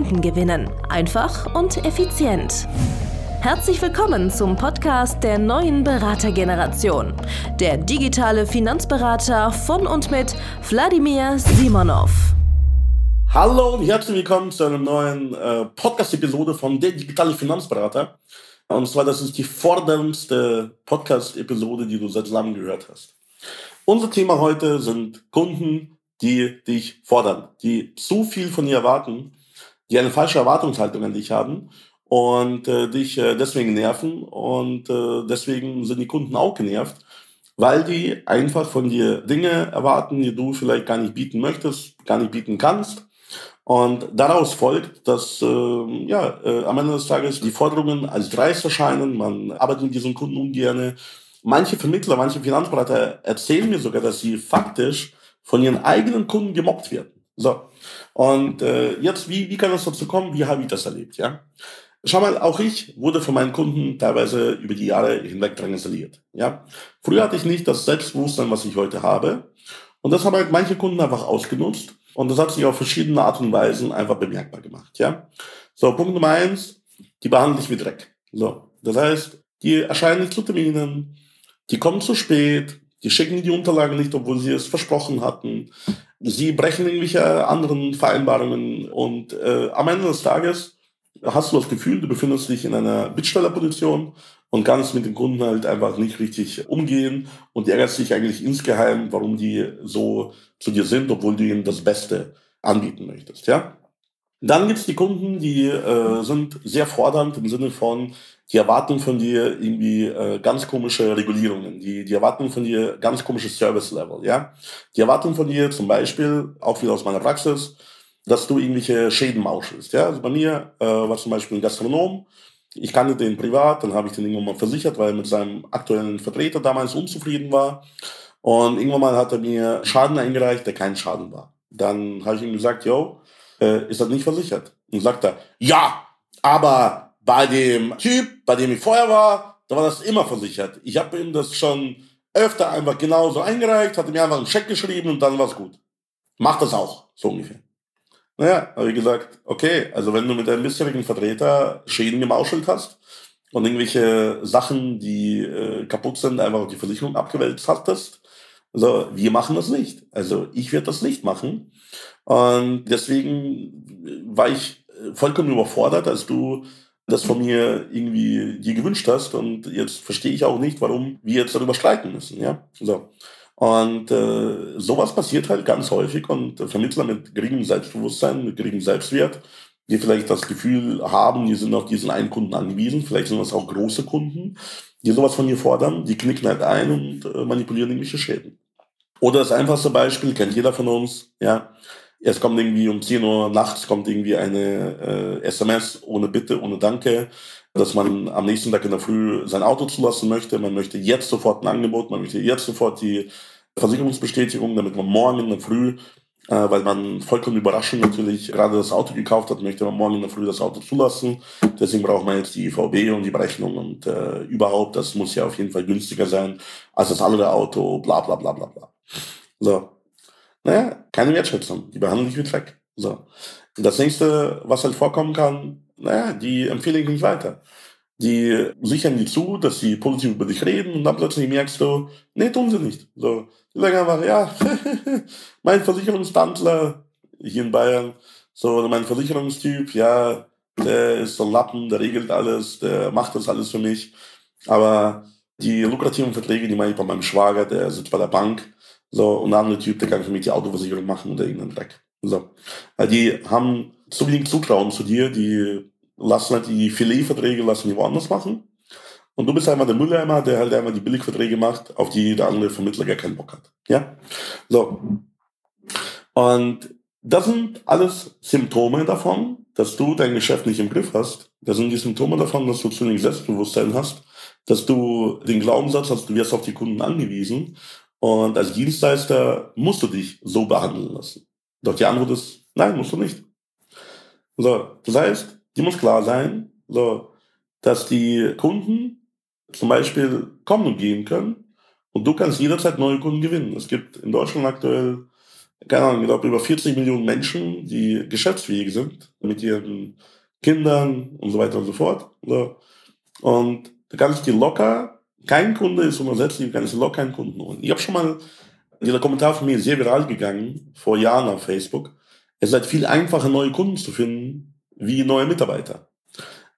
Kunden gewinnen. Einfach und effizient. Herzlich willkommen zum Podcast der neuen Beratergeneration. Der digitale Finanzberater von und mit Wladimir Simonov. Hallo und herzlich willkommen zu einer neuen äh, Podcast-Episode von Der digitale Finanzberater. Und zwar, das ist die forderndste Podcast-Episode, die du seit langem gehört hast. Unser Thema heute sind Kunden, die dich fordern, die zu viel von dir erwarten die eine falsche Erwartungshaltung an dich haben und äh, dich äh, deswegen nerven und äh, deswegen sind die Kunden auch genervt, weil die einfach von dir Dinge erwarten, die du vielleicht gar nicht bieten möchtest, gar nicht bieten kannst. Und daraus folgt, dass äh, ja, äh, am Ende des Tages die Forderungen als dreist erscheinen, man arbeitet mit diesen Kunden ungern. Manche Vermittler, manche Finanzberater erzählen mir sogar, dass sie faktisch von ihren eigenen Kunden gemobbt werden. So. Und äh, jetzt, wie, wie kann das dazu kommen? Wie habe ich das erlebt? Ja? Schau mal, auch ich wurde von meinen Kunden teilweise über die Jahre hinweg drangsaliert. Ja? Früher hatte ich nicht das Selbstbewusstsein, was ich heute habe. Und das haben halt manche Kunden einfach ausgenutzt. Und das hat sich auf verschiedene Art und Weisen einfach bemerkbar gemacht. Ja? So, Punkt Nummer eins, die behandeln dich wie Dreck. So, das heißt, die erscheinen nicht zu Terminen, die kommen zu spät, die schicken die Unterlagen nicht, obwohl sie es versprochen hatten. Sie brechen irgendwelche anderen Vereinbarungen und äh, am Ende des Tages hast du das Gefühl, du befindest dich in einer Bittstellerposition und kannst mit den Kunden halt einfach nicht richtig umgehen und ärgerst dich eigentlich insgeheim, warum die so zu dir sind, obwohl du ihnen das Beste anbieten möchtest. Ja? Dann gibt's die Kunden, die äh, sind sehr fordernd im Sinne von, die erwarten von dir irgendwie äh, ganz komische Regulierungen, die, die erwarten von dir ganz komisches Service-Level, ja. Die erwarten von dir zum Beispiel, auch wieder aus meiner Praxis, dass du irgendwelche Schäden mauschelst, ja. Also bei mir äh, war zum Beispiel ein Gastronom, ich kannte den privat, dann habe ich den irgendwann mal versichert, weil er mit seinem aktuellen Vertreter damals unzufrieden war. Und irgendwann mal hat er mir Schaden eingereicht, der kein Schaden war. Dann habe ich ihm gesagt, yo, äh, ist das nicht versichert? Und sagt er, ja, aber bei dem Typ, bei dem ich vorher war, da war das immer versichert. Ich habe ihm das schon öfter einfach genauso eingereicht, hatte mir einfach einen Scheck geschrieben und dann war es gut. Mach das auch, so ungefähr. Naja, habe ich gesagt, okay, also wenn du mit deinem bisherigen Vertreter Schäden gemauschelt hast und irgendwelche Sachen, die äh, kaputt sind, einfach auf die Versicherung abgewälzt hattest, also wir machen das nicht. Also ich werde das nicht machen. Und deswegen war ich vollkommen überfordert, als du das von mir irgendwie dir gewünscht hast. Und jetzt verstehe ich auch nicht, warum wir jetzt darüber streiten müssen. Ja, so. Und äh, sowas passiert halt ganz häufig und Vermittler mit geringem Selbstbewusstsein, mit geringem Selbstwert, die vielleicht das Gefühl haben, die sind auf diesen einen Kunden angewiesen, vielleicht sind das auch große Kunden, die sowas von dir fordern, die knicken halt ein und äh, manipulieren irgendwelche Schäden. Oder das einfachste Beispiel, kennt jeder von uns, ja, es kommt irgendwie um 10 Uhr nachts kommt irgendwie eine äh, SMS ohne Bitte, ohne Danke, dass man am nächsten Tag in der Früh sein Auto zulassen möchte. Man möchte jetzt sofort ein Angebot, man möchte jetzt sofort die Versicherungsbestätigung, damit man morgen in der Früh, weil man vollkommen überraschend natürlich gerade das Auto gekauft hat, möchte man morgen in der Früh das Auto zulassen. Deswegen braucht man jetzt die IVB und die Berechnung und äh, überhaupt, das muss ja auf jeden Fall günstiger sein als das andere Auto, bla bla bla bla bla. So, naja, keine Wertschätzung. Die behandeln dich wie Dreck. So. Das nächste, was halt vorkommen kann, naja, die empfehlen dich nicht weiter. Die sichern dir zu, dass sie positiv über dich reden und dann plötzlich merkst du, nee, tun sie nicht. So. Die sagen einfach, ja, mein Versicherungstantler hier in Bayern, so mein Versicherungstyp, ja, der ist so ein Lappen, der regelt alles, der macht das alles für mich. Aber die lukrativen Verträge, die mache ich bei meinem Schwager, der sitzt bei der Bank so, und der andere Typ, der kann für mich die Autoversicherung machen oder irgendeinen Dreck. So. Weil die haben zu wenig Zutrauen zu dir, die lassen halt die Filetverträge lassen die woanders machen. Und du bist einfach der Mülleimer, der halt einfach die Billigverträge macht, auf die der andere Vermittler gar keinen Bock hat. Ja? So. Und das sind alles Symptome davon, dass du dein Geschäft nicht im Griff hast. Das sind die Symptome davon, dass du zu wenig Selbstbewusstsein hast, dass du den Glaubenssatz hast, du wirst auf die Kunden angewiesen. Und als Dienstleister musst du dich so behandeln lassen. Doch die Antwort ist, nein, musst du nicht. So, das heißt, die muss klar sein, so, dass die Kunden zum Beispiel kommen und gehen können und du kannst jederzeit neue Kunden gewinnen. Es gibt in Deutschland aktuell, keine Ahnung, ich glaube über 40 Millionen Menschen, die geschäftsfähig sind mit ihren Kindern und so weiter und so fort. So. Und da kannst du dir locker, kein Kunde ist unersetzlich, du kannst locker einen Kunden holen. Ich habe schon mal, dieser Kommentar von mir ist sehr viral gegangen, vor Jahren auf Facebook. Es ist halt viel einfacher, neue Kunden zu finden, wie neue Mitarbeiter.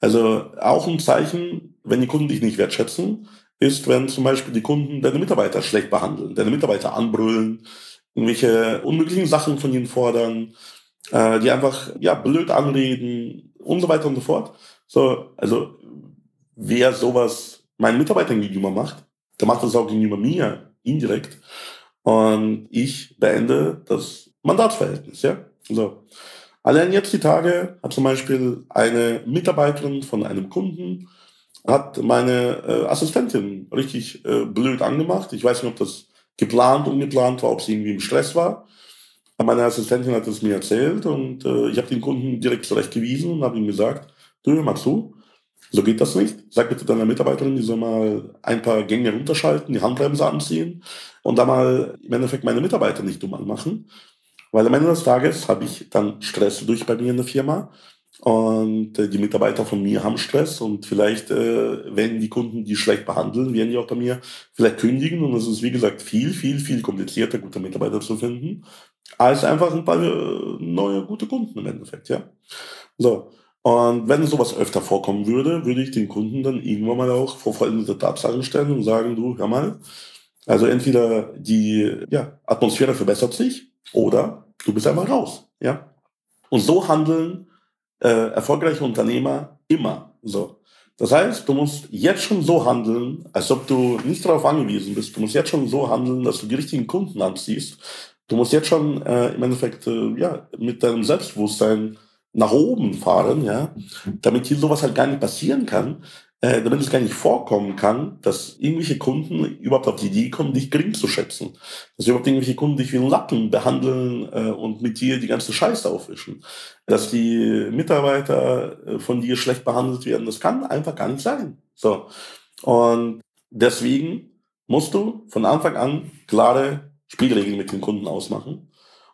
Also auch ein Zeichen, wenn die Kunden dich nicht wertschätzen, ist, wenn zum Beispiel die Kunden deine Mitarbeiter schlecht behandeln, deine Mitarbeiter anbrüllen, irgendwelche unmöglichen Sachen von ihnen fordern, äh, die einfach ja blöd anreden und so weiter und so fort. So, also wer sowas meinen Mitarbeitern gegenüber macht, der macht das auch gegenüber mir indirekt. Und ich beende das Mandatsverhältnis, ja. So. Allein jetzt die Tage hat zum Beispiel eine Mitarbeiterin von einem Kunden hat meine äh, Assistentin richtig äh, blöd angemacht. Ich weiß nicht, ob das geplant, ungeplant war, ob sie irgendwie im Stress war. Aber meine Assistentin hat es mir erzählt und äh, ich habe den Kunden direkt zurechtgewiesen und habe ihm gesagt, du, hör mal zu, so geht das nicht. Sag bitte deiner Mitarbeiterin, die soll mal ein paar Gänge runterschalten, die Handbremse anziehen und da mal im Endeffekt meine Mitarbeiter nicht dumm anmachen. Weil am Ende des Tages habe ich dann Stress durch bei mir in der Firma und äh, die Mitarbeiter von mir haben Stress und vielleicht, äh, wenn die Kunden die schlecht behandeln, werden die auch bei mir vielleicht kündigen. Und es ist, wie gesagt, viel, viel, viel komplizierter, gute Mitarbeiter zu finden, als einfach ein paar äh, neue, gute Kunden im Endeffekt, ja. So. Und wenn sowas öfter vorkommen würde, würde ich den Kunden dann irgendwann mal auch vor vollendete Tatsachen stellen und sagen, du, hör mal, also entweder die ja, Atmosphäre verbessert sich oder du bist einfach raus, ja. Und so handeln äh, erfolgreiche Unternehmer immer so. Das heißt, du musst jetzt schon so handeln, als ob du nicht darauf angewiesen bist. Du musst jetzt schon so handeln, dass du die richtigen Kunden anziehst. Du musst jetzt schon äh, im Endeffekt äh, ja, mit deinem Selbstbewusstsein nach oben fahren, ja, damit hier sowas halt gar nicht passieren kann, äh, damit es gar nicht vorkommen kann, dass irgendwelche Kunden überhaupt auf die Idee kommen, dich gering zu schätzen. Dass überhaupt irgendwelche Kunden dich wie einen Lappen behandeln äh, und mit dir die ganze Scheiße aufwischen. Dass die Mitarbeiter äh, von dir schlecht behandelt werden, das kann einfach gar nicht sein. So. Und deswegen musst du von Anfang an klare Spielregeln mit den Kunden ausmachen.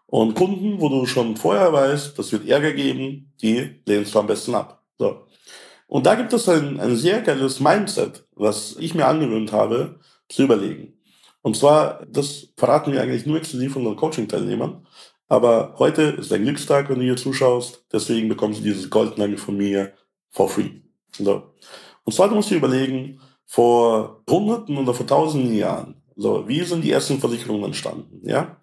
Und Kunden, wo du schon vorher weißt, das wird Ärger geben, die lehnst du am besten ab. So. Und da gibt es ein, ein sehr geiles Mindset, was ich mir angewöhnt habe, zu überlegen. Und zwar, das verraten wir eigentlich nur exklusiv unseren Coaching-Teilnehmern. Aber heute ist ein Glückstag, wenn du hier zuschaust. Deswegen bekommst du dieses Goldnagel von mir for free. So. Und zwar, du musst dir überlegen, vor Hunderten oder vor Tausenden Jahren, so, wie sind die ersten Versicherungen entstanden? Ja?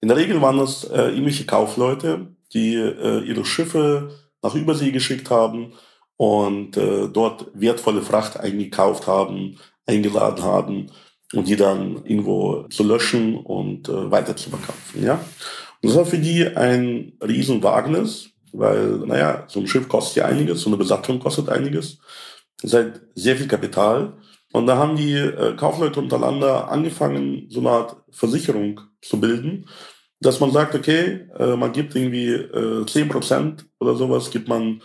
In der Regel waren es äh, irgendwelche Kaufleute, die äh, ihre Schiffe nach Übersee geschickt haben und äh, dort wertvolle Fracht eingekauft haben, eingeladen haben und die dann irgendwo zu löschen und äh, weiter zu verkaufen. Ja? Und das war für die ein Riesenwagnis, weil, naja, so ein Schiff kostet ja einiges, so eine Besatzung kostet einiges. Ist halt sehr viel Kapital. Und da haben die äh, Kaufleute untereinander angefangen, so eine Art Versicherung zu bilden, dass man sagt, okay, äh, man gibt irgendwie äh, 10% oder sowas, gibt man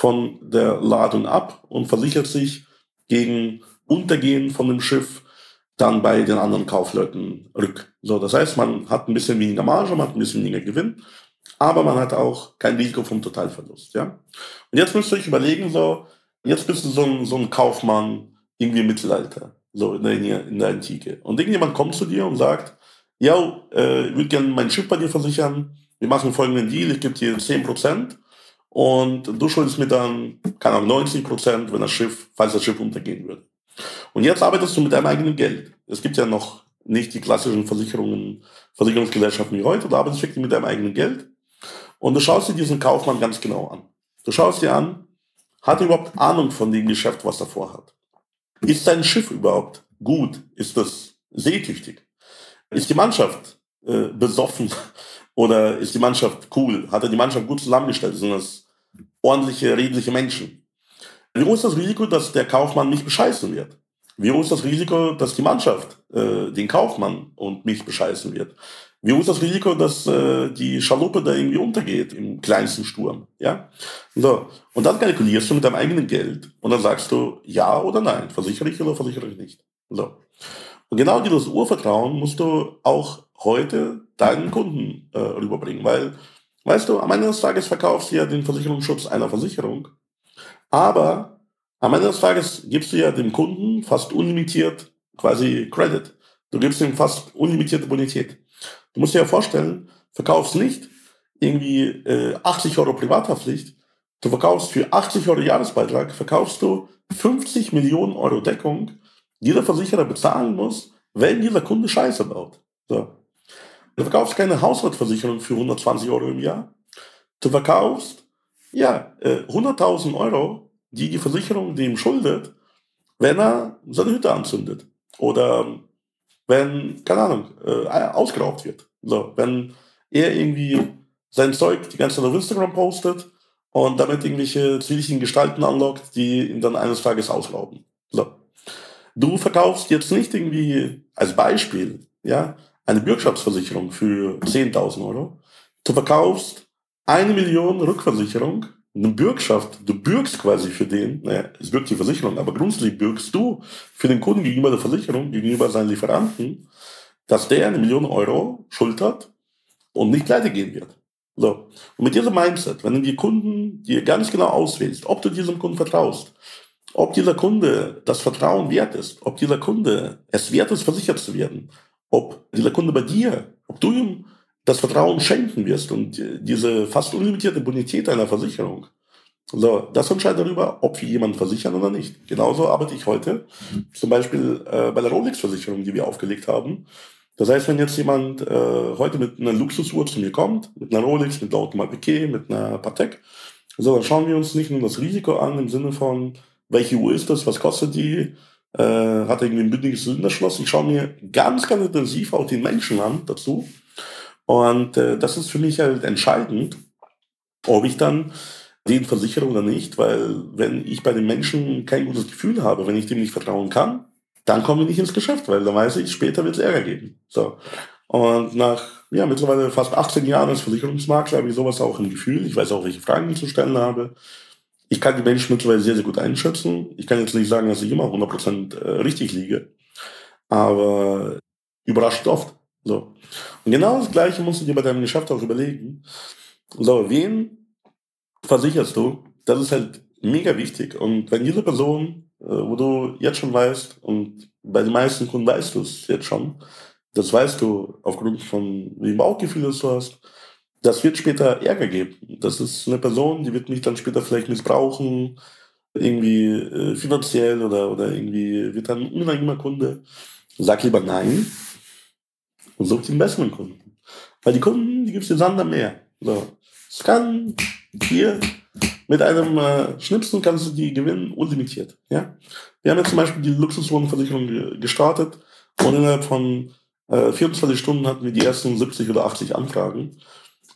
von der Ladung ab und versichert sich gegen Untergehen von dem Schiff dann bei den anderen Kaufleuten rück. So, das heißt, man hat ein bisschen weniger Marge, man hat ein bisschen weniger Gewinn, aber man hat auch kein Risiko vom Totalverlust, ja. Und jetzt müsst ihr euch überlegen, so, jetzt bist du so ein, so ein Kaufmann irgendwie im Mittelalter, so in der, in der Antike. Und irgendjemand kommt zu dir und sagt, ja, äh, ich würde gerne mein Schiff bei dir versichern, wir machen folgenden Deal, ich gebe dir 10%, und du schuldest mir dann, keine Ahnung, 90 Prozent, wenn das Schiff, falls das Schiff untergehen würde. Und jetzt arbeitest du mit deinem eigenen Geld. Es gibt ja noch nicht die klassischen Versicherungen, Versicherungsgesellschaften wie heute, du arbeitest wirklich mit deinem eigenen Geld. Und du schaust dir diesen Kaufmann ganz genau an. Du schaust dir an, hat er überhaupt Ahnung von dem Geschäft, was er vorhat? Ist sein Schiff überhaupt gut? Ist das seetüchtig? Ist die Mannschaft äh, besoffen oder ist die Mannschaft cool? Hat er die Mannschaft gut zusammengestellt? Sind das ordentliche, redliche Menschen. Wie hoch ist das Risiko, dass der Kaufmann mich bescheißen wird? Wie hoch ist das Risiko, dass die Mannschaft äh, den Kaufmann und mich bescheißen wird? Wie hoch ist das Risiko, dass äh, die Schaluppe da irgendwie untergeht im kleinsten Sturm? Ja? So. Und dann kalkulierst du mit deinem eigenen Geld und dann sagst du ja oder nein, versichere ich oder versichere ich nicht. So. Und genau dieses Urvertrauen musst du auch heute deinen Kunden äh, rüberbringen, weil, weißt du, am Ende des Tages verkaufst du ja den Versicherungsschutz einer Versicherung, aber am Ende des Tages gibst du ja dem Kunden fast unlimitiert quasi Credit. Du gibst ihm fast unlimitierte Bonität. Du musst dir ja vorstellen, verkaufst nicht irgendwie äh, 80 Euro Privathaftpflicht, du verkaufst für 80 Euro Jahresbeitrag, verkaufst du 50 Millionen Euro Deckung, die der Versicherer bezahlen muss, wenn dieser Kunde Scheiße baut. So. Du verkaufst keine Hausratversicherung für 120 Euro im Jahr. Du verkaufst, ja, äh, 100.000 Euro, die die Versicherung dem schuldet, wenn er seine Hütte anzündet. Oder wenn, keine Ahnung, äh, ausgeraubt wird. So, wenn er irgendwie sein Zeug die ganze Zeit auf Instagram postet und damit irgendwelche zivilischen Gestalten anlockt, die ihn dann eines Tages ausrauben. So. Du verkaufst jetzt nicht irgendwie als Beispiel, ja, eine Bürgschaftsversicherung für 10.000 Euro. Du verkaufst eine Million Rückversicherung eine Bürgschaft, du bürgst quasi für den, naja, es bürgt die Versicherung, aber grundsätzlich bürgst du für den Kunden gegenüber der Versicherung, gegenüber seinen Lieferanten, dass der eine Million Euro schultert und nicht pleite gehen wird. So. Und mit diesem Mindset, wenn du die Kunden dir ganz genau auswählst, ob du diesem Kunden vertraust, ob dieser Kunde das Vertrauen wert ist, ob dieser Kunde es wert ist, versichert zu werden, ob dieser Kunde bei dir, ob du ihm das Vertrauen schenken wirst und diese fast unlimitierte Bonität einer Versicherung. So, das entscheidet darüber, ob wir jemanden versichern oder nicht. Genauso arbeite ich heute, zum Beispiel äh, bei der Rolex-Versicherung, die wir aufgelegt haben. Das heißt, wenn jetzt jemand äh, heute mit einer Luxusuhr zu mir kommt, mit einer Rolex, mit einer Audemars mit einer Patek, so, dann schauen wir uns nicht nur das Risiko an im Sinne von, welche Uhr ist das, was kostet die, äh, hat irgendwie ein bündiges Zylinderschloss. Ich schaue mir ganz, ganz intensiv auch den Menschen an dazu und äh, das ist für mich halt entscheidend, ob ich dann den versichere oder nicht, weil wenn ich bei den Menschen kein gutes Gefühl habe, wenn ich dem nicht vertrauen kann, dann komme ich nicht ins Geschäft, weil dann weiß ich, später wird es Ärger geben. So. Und nach ja, mittlerweile fast 18 Jahren als Versicherungsmakler habe ich sowas auch im Gefühl. Ich weiß auch, welche Fragen ich zu stellen habe. Ich kann die Menschen mittlerweile sehr, sehr gut einschätzen. Ich kann jetzt nicht sagen, dass ich immer 100% äh, richtig liege, aber überrascht oft. So. Und genau das Gleiche musst du dir bei deinem Geschäft auch überlegen. So, wen versicherst du? Das ist halt mega wichtig. Und wenn diese Person, äh, wo du jetzt schon weißt, und bei den meisten Kunden weißt du es jetzt schon, das weißt du aufgrund von dem Bauchgefühl, das du hast, das wird später Ärger geben. Das ist eine Person, die wird mich dann später vielleicht missbrauchen, irgendwie äh, finanziell oder, oder irgendwie wird dann unangenehmer Kunde. Sag lieber nein und such den besseren Kunden. Weil die Kunden, die gibt es den Sand am Meer. So. Es kann hier mit einem äh, Schnipsen kannst du die gewinnen, unlimitiert. Ja? Wir haben jetzt zum Beispiel die Luxuswohnversicherung gestartet und innerhalb von äh, 24 Stunden hatten wir die ersten 70 oder 80 Anfragen.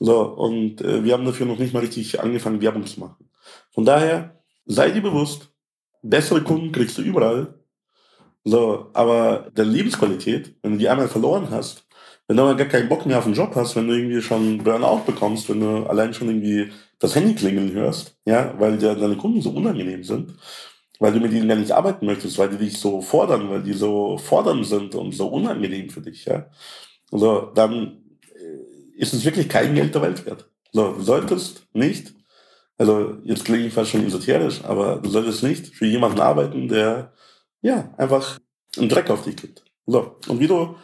So, und äh, wir haben dafür noch nicht mal richtig angefangen, Werbung zu machen. Von daher, sei dir bewusst, bessere Kunden kriegst du überall. So, aber der Lebensqualität, wenn du die einmal verloren hast, wenn du aber gar keinen Bock mehr auf den Job hast, wenn du irgendwie schon Burnout bekommst, wenn du allein schon irgendwie das Handy klingeln hörst, ja, weil dir deine Kunden so unangenehm sind, weil du mit ihnen gar nicht arbeiten möchtest, weil die dich so fordern, weil die so fordernd sind und so unangenehm für dich, ja. Also, dann ist es wirklich kein Geld der Welt wert. So, solltest nicht, also jetzt klinge ich fast schon esoterisch, aber du solltest nicht für jemanden arbeiten, der ja einfach einen Dreck auf dich gibt. So, und wie du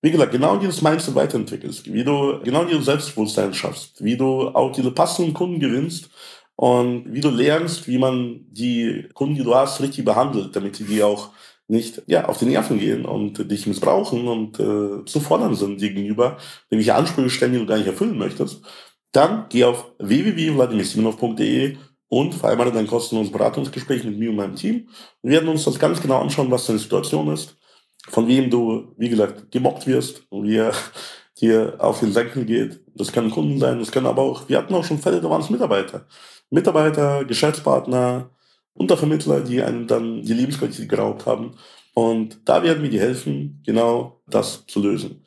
wie gesagt, genau dieses Mindset weiterentwickelst, wie du genau dieses Selbstbewusstsein schaffst, wie du auch diese passenden Kunden gewinnst und wie du lernst, wie man die Kunden, die du hast, richtig behandelt, damit die dir auch nicht ja, auf die Nerven gehen und dich missbrauchen und äh, zu fordern sind dir gegenüber, irgendwelche Ansprüche stellen, die du gar nicht erfüllen möchtest, dann geh auf www.vladimirsimonov.de und vereinbare dein kostenloses Beratungsgespräch mit mir und meinem Team. Wir werden uns das ganz genau anschauen, was deine Situation ist von wem du, wie gesagt, gemobbt wirst und wie er dir auf den Senkel geht. Das können Kunden sein, das können aber auch, wir hatten auch schon Fälle, da waren es Mitarbeiter. Mitarbeiter, Geschäftspartner, Untervermittler, die einem dann die Lebensqualität geraubt haben. Und da werden wir dir helfen, genau das zu lösen.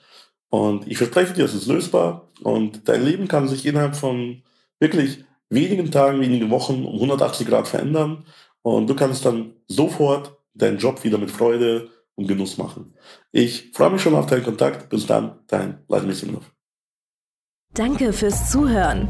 Und ich verspreche dir, es ist lösbar und dein Leben kann sich innerhalb von wirklich wenigen Tagen, wenigen Wochen um 180 Grad verändern und du kannst dann sofort deinen Job wieder mit Freude und Genuss machen. Ich freue mich schon auf deinen Kontakt. Bis dann, dein Vladimir Simonov. Danke fürs Zuhören.